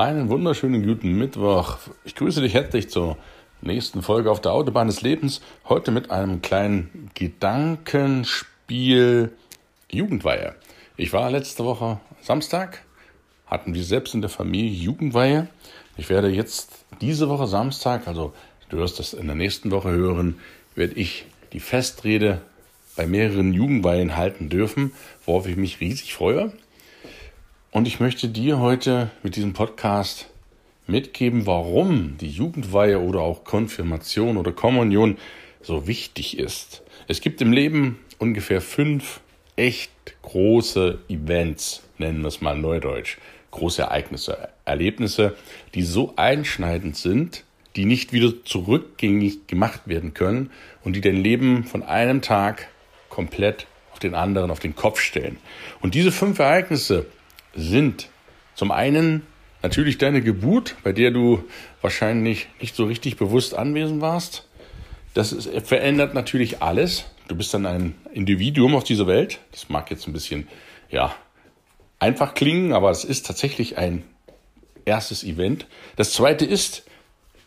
Einen wunderschönen guten Mittwoch. Ich grüße dich herzlich zur nächsten Folge auf der Autobahn des Lebens. Heute mit einem kleinen Gedankenspiel Jugendweihe. Ich war letzte Woche Samstag, hatten wir selbst in der Familie Jugendweihe. Ich werde jetzt diese Woche Samstag, also du wirst das in der nächsten Woche hören, werde ich die Festrede bei mehreren Jugendweihen halten dürfen, worauf ich mich riesig freue. Und ich möchte dir heute mit diesem Podcast mitgeben, warum die Jugendweihe oder auch Konfirmation oder Kommunion so wichtig ist. Es gibt im Leben ungefähr fünf echt große Events, nennen wir es mal neudeutsch, große Ereignisse, Erlebnisse, die so einschneidend sind, die nicht wieder zurückgängig gemacht werden können und die dein Leben von einem Tag komplett auf den anderen, auf den Kopf stellen. Und diese fünf Ereignisse sind zum einen natürlich deine Geburt, bei der du wahrscheinlich nicht so richtig bewusst anwesend warst. Das ist, verändert natürlich alles. Du bist dann ein Individuum auf dieser Welt. Das mag jetzt ein bisschen, ja, einfach klingen, aber es ist tatsächlich ein erstes Event. Das zweite ist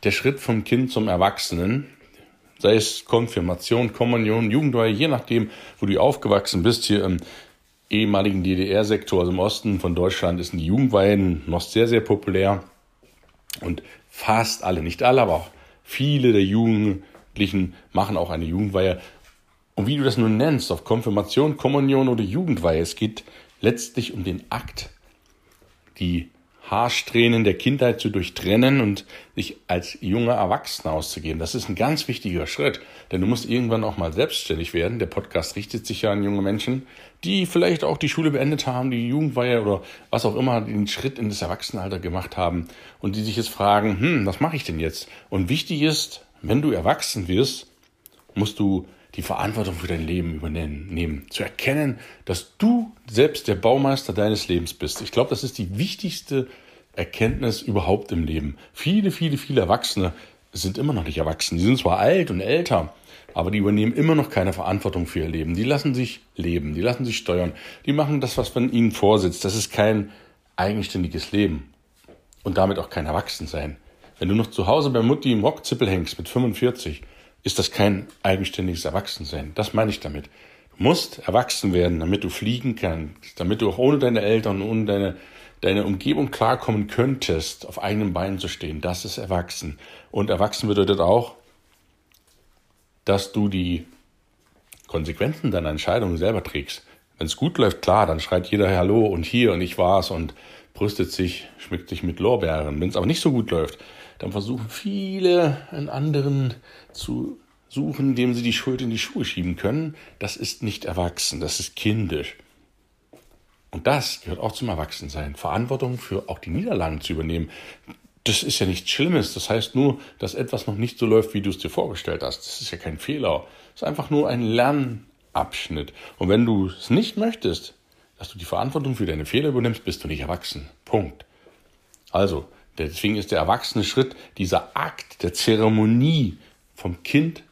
der Schritt vom Kind zum Erwachsenen. Sei es Konfirmation, Kommunion, Jugendweihe, je nachdem, wo du aufgewachsen bist. Hier im ehemaligen DDR-Sektor, also im Osten von Deutschland, ist die Jugendweihen noch sehr, sehr populär. Und fast alle, nicht alle, aber auch viele der Jugendlichen machen auch eine Jugendweihe. Und wie du das nun nennst, auf Konfirmation, Kommunion oder Jugendweihe, es geht letztlich um den Akt, die Haarsträhnen der Kindheit zu durchtrennen und sich als junger Erwachsener auszugeben. Das ist ein ganz wichtiger Schritt, denn du musst irgendwann auch mal selbstständig werden. Der Podcast richtet sich ja an junge Menschen, die vielleicht auch die Schule beendet haben, die Jugendweihe oder was auch immer, den Schritt in das Erwachsenenalter gemacht haben und die sich jetzt fragen, hm, was mache ich denn jetzt? Und wichtig ist, wenn du erwachsen wirst, musst du die Verantwortung für dein Leben übernehmen, zu erkennen, dass du selbst der Baumeister deines Lebens bist. Ich glaube, das ist die wichtigste Erkenntnis überhaupt im Leben. Viele, viele, viele Erwachsene sind immer noch nicht erwachsen. Die sind zwar alt und älter, aber die übernehmen immer noch keine Verantwortung für ihr Leben. Die lassen sich leben, die lassen sich steuern, die machen das, was von ihnen vorsitzt. Das ist kein eigenständiges Leben und damit auch kein Erwachsensein. Wenn du noch zu Hause bei Mutti im Rockzippel hängst mit 45, ist das kein eigenständiges Erwachsensein. Das meine ich damit. Du musst erwachsen werden, damit du fliegen kannst, damit du auch ohne deine Eltern, ohne deine, deine Umgebung klarkommen könntest, auf eigenen Beinen zu stehen. Das ist erwachsen. Und erwachsen bedeutet auch, dass du die Konsequenzen deiner Entscheidungen selber trägst. Wenn es gut läuft, klar, dann schreit jeder Hallo und hier und ich war's und brüstet sich, schmückt sich mit Lorbeeren. Wenn es aber nicht so gut läuft, dann versuchen viele einen anderen zu suchen, indem sie die Schuld in die Schuhe schieben können. Das ist nicht erwachsen, das ist kindisch. Und das gehört auch zum Erwachsensein. Verantwortung für auch die Niederlagen zu übernehmen. Das ist ja nichts Schlimmes. Das heißt nur, dass etwas noch nicht so läuft, wie du es dir vorgestellt hast. Das ist ja kein Fehler. Das ist einfach nur ein Lernabschnitt. Und wenn du es nicht möchtest, dass du die Verantwortung für deine Fehler übernimmst, bist du nicht erwachsen. Punkt. Also, Deswegen ist der erwachsene Schritt, dieser Akt der Zeremonie vom Kind,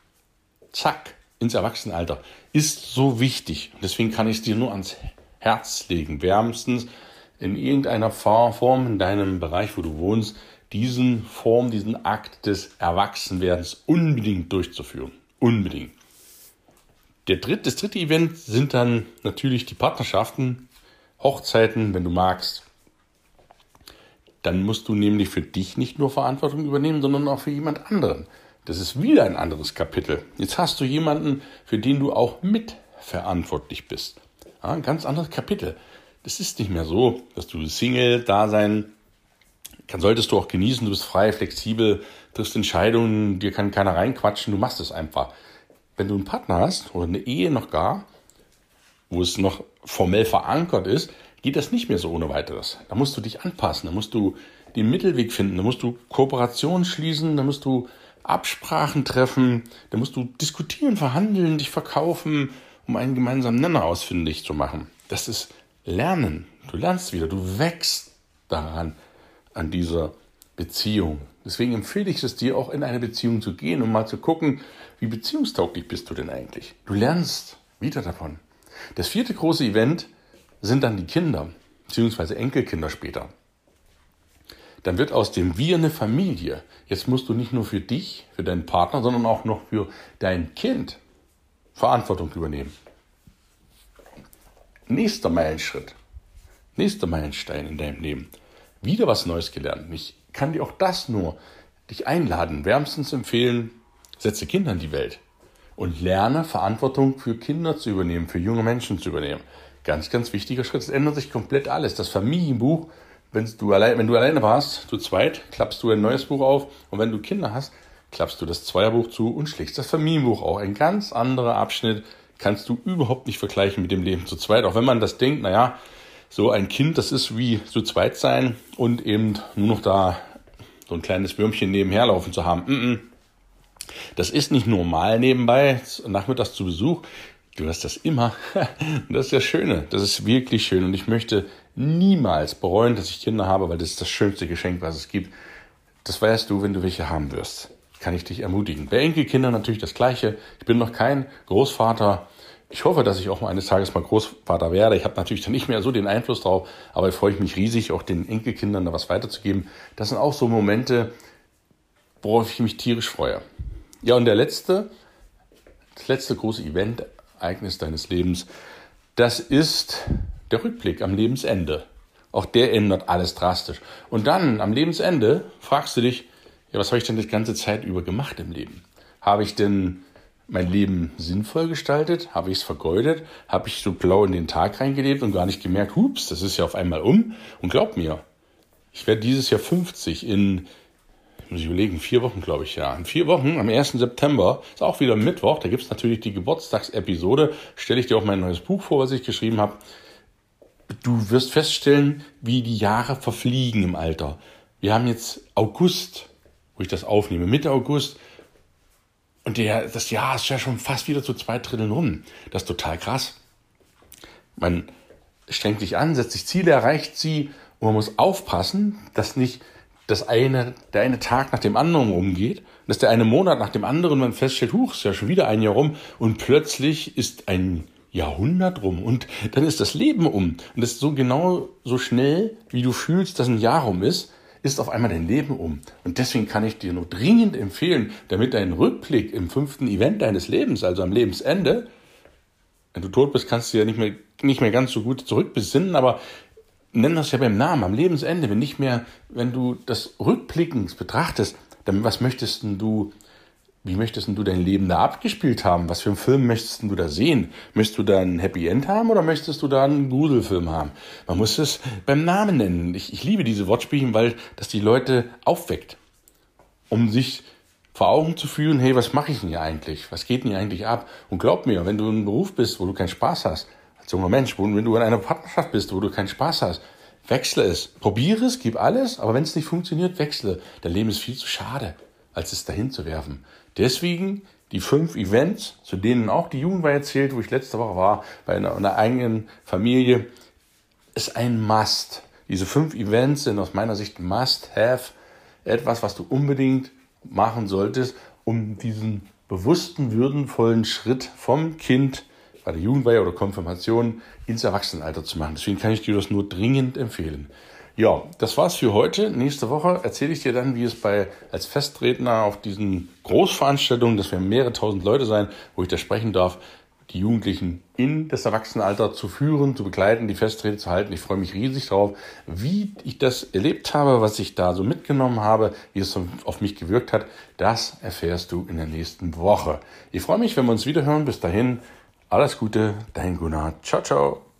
zack, ins Erwachsenenalter, ist so wichtig. deswegen kann ich es dir nur ans Herz legen, wärmstens in irgendeiner Form in deinem Bereich, wo du wohnst, diesen Form, diesen Akt des Erwachsenwerdens unbedingt durchzuführen. Unbedingt. Der dritte, das dritte Event sind dann natürlich die Partnerschaften, Hochzeiten, wenn du magst, dann musst du nämlich für dich nicht nur Verantwortung übernehmen, sondern auch für jemand anderen. Das ist wieder ein anderes Kapitel. Jetzt hast du jemanden, für den du auch mitverantwortlich bist. Ja, ein ganz anderes Kapitel. Das ist nicht mehr so, dass du Single da sein kann, solltest du auch genießen, du bist frei, flexibel, triffst Entscheidungen, dir kann keiner reinquatschen, du machst es einfach. Wenn du einen Partner hast oder eine Ehe noch gar, wo es noch formell verankert ist, geht das nicht mehr so ohne weiteres. Da musst du dich anpassen, da musst du den Mittelweg finden, da musst du Kooperationen schließen, da musst du Absprachen treffen, da musst du diskutieren, verhandeln, dich verkaufen, um einen gemeinsamen Nenner ausfindig zu machen. Das ist Lernen. Du lernst wieder, du wächst daran, an dieser Beziehung. Deswegen empfehle ich es dir auch in eine Beziehung zu gehen, um mal zu gucken, wie beziehungstauglich bist du denn eigentlich. Du lernst wieder davon. Das vierte große Event sind dann die Kinder, beziehungsweise Enkelkinder später. dann wird aus dem Wir eine Familie. Jetzt musst du nicht nur für dich, für deinen Partner, sondern auch noch für dein Kind Verantwortung übernehmen. Nächster Meilenschritt, nächster Meilenstein in deinem Leben. Wieder was Neues gelernt. Ich kann dir auch das nur dich einladen, wärmstens empfehlen, setze Kinder in die Welt und lerne Verantwortung für Kinder zu übernehmen, für junge Menschen zu übernehmen. Ganz, ganz wichtiger Schritt. Es ändert sich komplett alles. Das Familienbuch wenn du, allein, wenn du alleine warst, zu zweit, klappst du ein neues Buch auf und wenn du Kinder hast, klappst du das Zweierbuch zu und schlägst das Familienbuch auch. Ein ganz anderer Abschnitt kannst du überhaupt nicht vergleichen mit dem Leben zu zweit. Auch wenn man das denkt, naja, so ein Kind, das ist wie zu zweit sein und eben nur noch da so ein kleines Würmchen nebenher laufen zu haben. Das ist nicht normal nebenbei, nachmittags zu Besuch. Du hast das immer. Das ist das Schöne. Das ist wirklich schön. Und ich möchte niemals bereuen, dass ich Kinder habe, weil das ist das schönste Geschenk, was es gibt. Das weißt du, wenn du welche haben wirst. Kann ich dich ermutigen. Bei Enkelkindern natürlich das Gleiche. Ich bin noch kein Großvater. Ich hoffe, dass ich auch eines Tages mal Großvater werde. Ich habe natürlich dann nicht mehr so den Einfluss drauf, aber ich freue mich riesig, auch den Enkelkindern da was weiterzugeben. Das sind auch so Momente, worauf ich mich tierisch freue. Ja, und der letzte, das letzte große Event, Ereignis deines Lebens, das ist der Rückblick am Lebensende. Auch der ändert alles drastisch. Und dann am Lebensende fragst du dich, ja, was habe ich denn die ganze Zeit über gemacht im Leben? Habe ich denn mein Leben sinnvoll gestaltet? Habe ich es vergeudet? Habe ich so blau in den Tag reingelebt und gar nicht gemerkt, hups, das ist ja auf einmal um? Und glaub mir, ich werde dieses Jahr 50 in muss ich überlegen, vier Wochen, glaube ich, ja. In vier Wochen, am 1. September, ist auch wieder Mittwoch, da gibt es natürlich die Geburtstagsepisode, stelle ich dir auch mein neues Buch vor, was ich geschrieben habe. Du wirst feststellen, wie die Jahre verfliegen im Alter. Wir haben jetzt August, wo ich das aufnehme, Mitte August. Und der, das Jahr ist ja schon fast wieder zu zwei Dritteln rum. Das ist total krass. Man strengt sich an, setzt sich Ziele, erreicht sie und man muss aufpassen, dass nicht das eine, der eine Tag nach dem anderen rumgeht, dass der eine Monat nach dem anderen man feststellt, huch, ist ja schon wieder ein Jahr rum und plötzlich ist ein Jahrhundert rum und dann ist das Leben um. Und das ist so genau so schnell, wie du fühlst, dass ein Jahr rum ist, ist auf einmal dein Leben um. Und deswegen kann ich dir nur dringend empfehlen, damit dein Rückblick im fünften Event deines Lebens, also am Lebensende, wenn du tot bist, kannst du ja nicht mehr, nicht mehr ganz so gut zurückbesinnen, aber nennen das ja beim Namen, am Lebensende, wenn nicht mehr, wenn du das rückblickend betrachtest, dann was möchtest du, wie möchtest du dein Leben da abgespielt haben? Was für einen Film möchtest du da sehen? Möchtest du da ein Happy End haben oder möchtest du da einen Gruselfilm haben? Man muss es beim Namen nennen. Ich, ich liebe diese Wortspiele, weil das die Leute aufweckt, um sich vor Augen zu fühlen, hey, was mache ich denn hier eigentlich? Was geht denn hier eigentlich ab? Und glaub mir, wenn du in einem Beruf bist, wo du keinen Spaß hast, als junger Mensch, wenn du in einer Partnerschaft bist, wo du keinen Spaß hast, wechsle es. Probiere es, gib alles, aber wenn es nicht funktioniert, wechsle. Dein Leben ist viel zu schade, als es dahin zu werfen. Deswegen die fünf Events, zu denen auch die Jugendweihe erzählt, wo ich letzte Woche war, bei einer, einer eigenen Familie, ist ein Must. Diese fünf Events sind aus meiner Sicht Must-Have. Etwas, was du unbedingt machen solltest, um diesen bewussten, würdenvollen Schritt vom Kind bei der Jugendweihe oder Konfirmation ins Erwachsenenalter zu machen. Deswegen kann ich dir das nur dringend empfehlen. Ja, das war's für heute. Nächste Woche erzähle ich dir dann, wie es bei als Festredner auf diesen Großveranstaltungen, das werden mehrere tausend Leute sein, wo ich da sprechen darf, die Jugendlichen in das Erwachsenenalter zu führen, zu begleiten, die Festrede zu halten. Ich freue mich riesig drauf, wie ich das erlebt habe, was ich da so mitgenommen habe, wie es auf mich gewirkt hat. Das erfährst du in der nächsten Woche. Ich freue mich, wenn wir uns wieder hören. Bis dahin, alles Gute, dein Gunnar. Ciao, ciao.